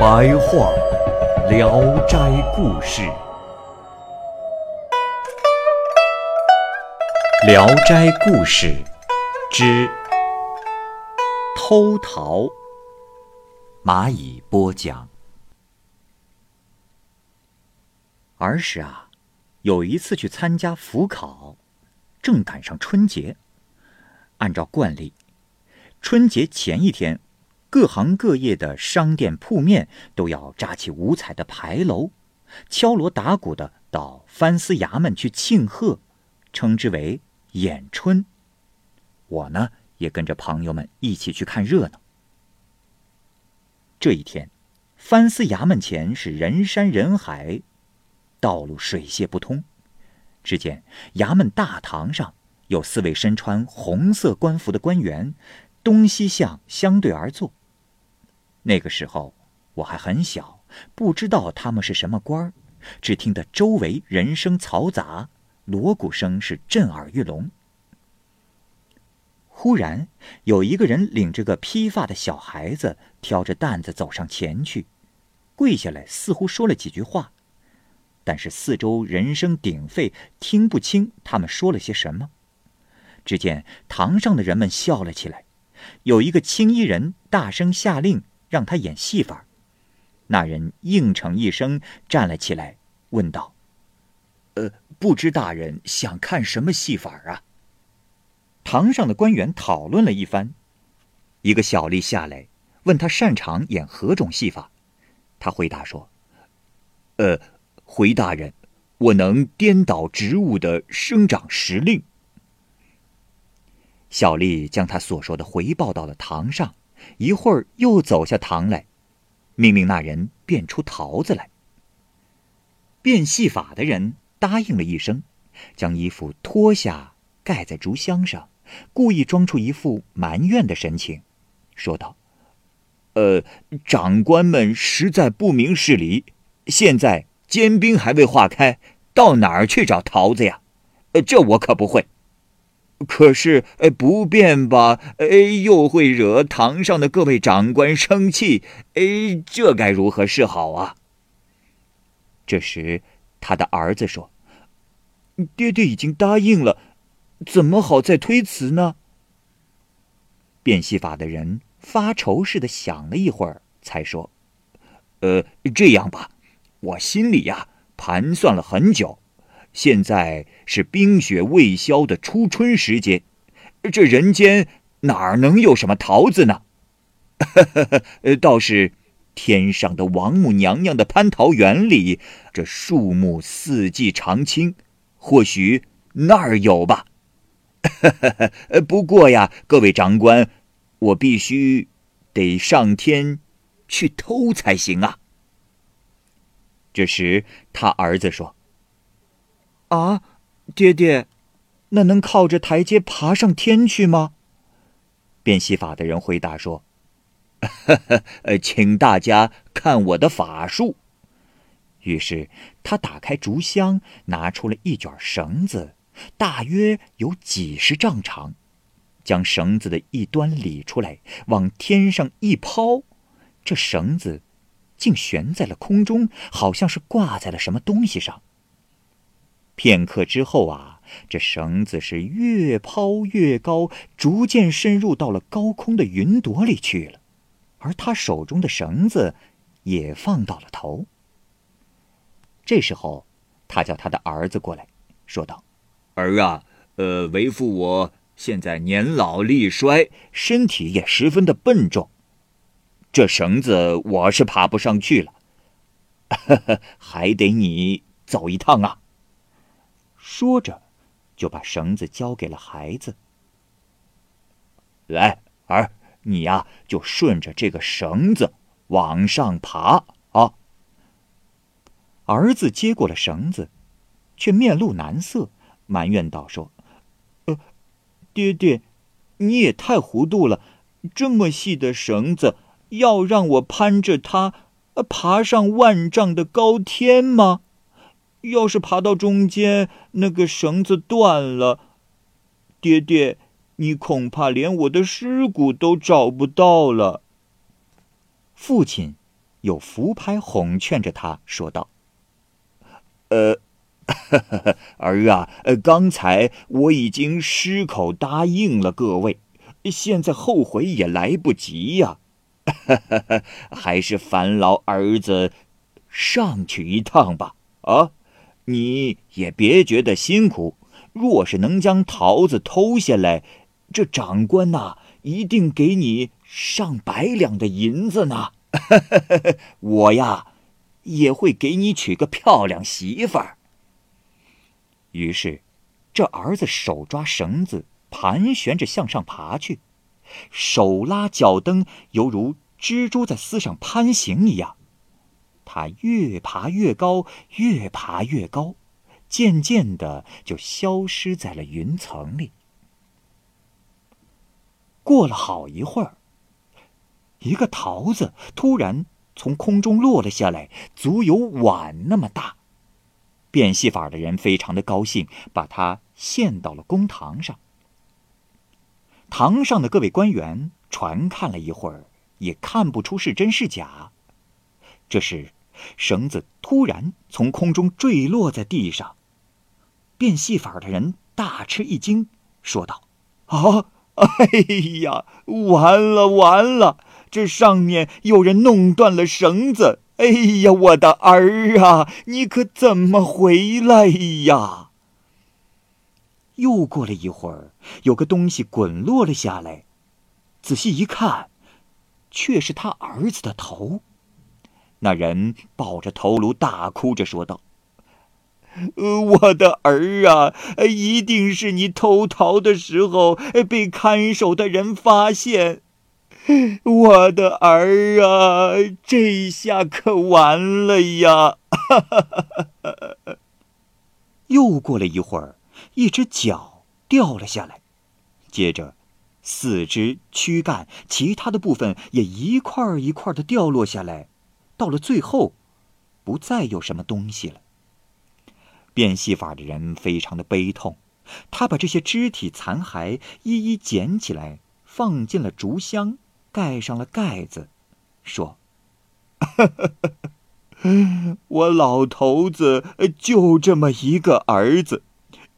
白话《聊斋故事》。《聊斋故事》之偷桃。蚂蚁播讲。儿时啊，有一次去参加府考，正赶上春节。按照惯例，春节前一天，各行各业的商店铺面都要扎起五彩的牌楼，敲锣打鼓的到藩司衙门去庆贺，称之为。演春，我呢也跟着朋友们一起去看热闹。这一天，藩司衙门前是人山人海，道路水泄不通。只见衙门大堂上有四位身穿红色官服的官员，东西向相对而坐。那个时候我还很小，不知道他们是什么官儿，只听得周围人声嘈杂。锣鼓声是震耳欲聋。忽然，有一个人领着个披发的小孩子，挑着担子走上前去，跪下来，似乎说了几句话，但是四周人声鼎沸，听不清他们说了些什么。只见堂上的人们笑了起来，有一个青衣人大声下令让他演戏法，那人应承一声，站了起来，问道。呃，不知大人想看什么戏法啊？堂上的官员讨论了一番，一个小吏下来问他擅长演何种戏法，他回答说：“呃，回大人，我能颠倒植物的生长时令。”小吏将他所说的回报到了堂上，一会儿又走下堂来，命令那人变出桃子来。变戏法的人。答应了一声，将衣服脱下盖在竹箱上，故意装出一副埋怨的神情，说道：“呃，长官们实在不明事理，现在坚冰还未化开，到哪儿去找桃子呀？呃，这我可不会。可是，呃，不变吧，哎，又会惹堂上的各位长官生气，哎，这该如何是好啊？”这时。他的儿子说：“爹爹已经答应了，怎么好再推辞呢？”变戏法的人发愁似的想了一会儿，才说：“呃，这样吧，我心里呀盘算了很久，现在是冰雪未消的初春时节，这人间哪能有什么桃子呢？倒是……”天上的王母娘娘的蟠桃园里，这树木四季常青，或许那儿有吧。不过呀，各位长官，我必须得上天去偷才行啊。这时，他儿子说：“啊，爹爹，那能靠着台阶爬上天去吗？”变戏法的人回答说。呃，请大家看我的法术。于是他打开竹箱，拿出了一卷绳子，大约有几十丈长，将绳子的一端理出来，往天上一抛，这绳子竟悬在了空中，好像是挂在了什么东西上。片刻之后啊，这绳子是越抛越高，逐渐深入到了高空的云朵里去了。而他手中的绳子也放到了头。这时候，他叫他的儿子过来，说道：“儿啊，呃，为父我现在年老力衰，身体也十分的笨重，这绳子我是爬不上去了，还得你走一趟啊。”说着，就把绳子交给了孩子。来。儿，你呀就顺着这个绳子往上爬啊。”儿子接过了绳子，却面露难色，埋怨道：“说，呃，爹爹，你也太糊涂了！这么细的绳子，要让我攀着它，爬上万丈的高天吗？要是爬到中间，那个绳子断了，爹爹，你恐怕连我的尸骨都找不到了。”父亲有扶拍哄劝着他说道。呃，儿啊，呃，刚才我已经失口答应了各位，现在后悔也来不及呀。还是烦劳儿子上去一趟吧。啊，你也别觉得辛苦。若是能将桃子偷下来，这长官呐，一定给你上百两的银子呢。我呀。也会给你娶个漂亮媳妇儿。于是，这儿子手抓绳子，盘旋着向上爬去，手拉脚蹬，犹如蜘蛛在丝上攀行一样。他越爬越高，越爬越高，渐渐的就消失在了云层里。过了好一会儿，一个桃子突然。从空中落了下来，足有碗那么大。变戏法的人非常的高兴，把它献到了公堂上。堂上的各位官员传看了一会儿，也看不出是真是假。这是，绳子突然从空中坠落在地上。变戏法的人大吃一惊，说道：“啊，哎呀，完了，完了！”这上面有人弄断了绳子！哎呀，我的儿啊，你可怎么回来呀？又过了一会儿，有个东西滚落了下来，仔细一看，却是他儿子的头。那人抱着头颅大哭着说道：“我的儿啊，一定是你偷桃的时候被看守的人发现。”我的儿啊，这下可完了呀！又过了一会儿，一只脚掉了下来，接着，四肢、躯干、其他的部分也一块一块的掉落下来，到了最后，不再有什么东西了。变戏法的人非常的悲痛，他把这些肢体残骸一一捡起来，放进了竹箱。盖上了盖子，说：“我老头子就这么一个儿子，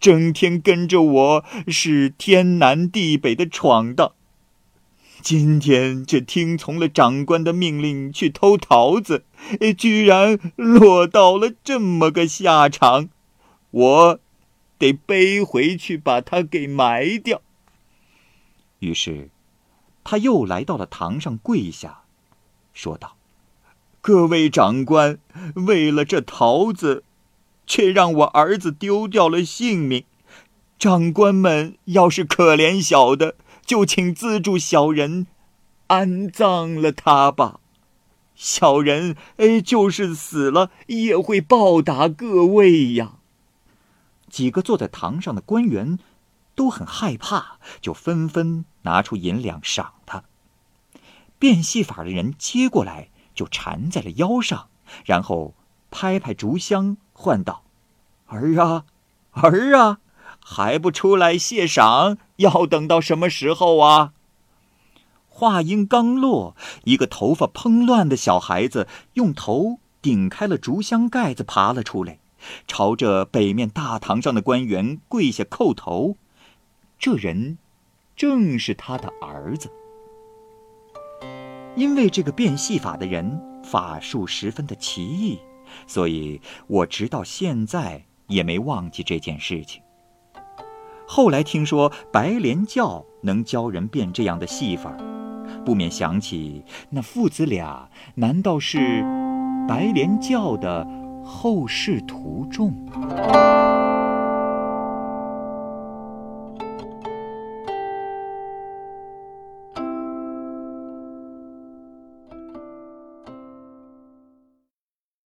整天跟着我是天南地北的闯荡。今天却听从了长官的命令去偷桃子，居然落到了这么个下场，我得背回去把他给埋掉。”于是。他又来到了堂上，跪下，说道：“各位长官，为了这桃子，却让我儿子丢掉了性命。长官们要是可怜小的，就请资助小人，安葬了他吧。小人哎，就是死了，也会报答各位呀。”几个坐在堂上的官员。都很害怕，就纷纷拿出银两赏他。变戏法的人接过来，就缠在了腰上，然后拍拍竹箱，唤道：“儿啊，儿啊，还不出来谢赏？要等到什么时候啊？”话音刚落，一个头发蓬乱的小孩子用头顶开了竹箱盖子，爬了出来，朝着北面大堂上的官员跪下叩头。这人正是他的儿子，因为这个变戏法的人法术十分的奇异，所以我直到现在也没忘记这件事情。后来听说白莲教能教人变这样的戏法，不免想起那父子俩，难道是白莲教的后世徒众？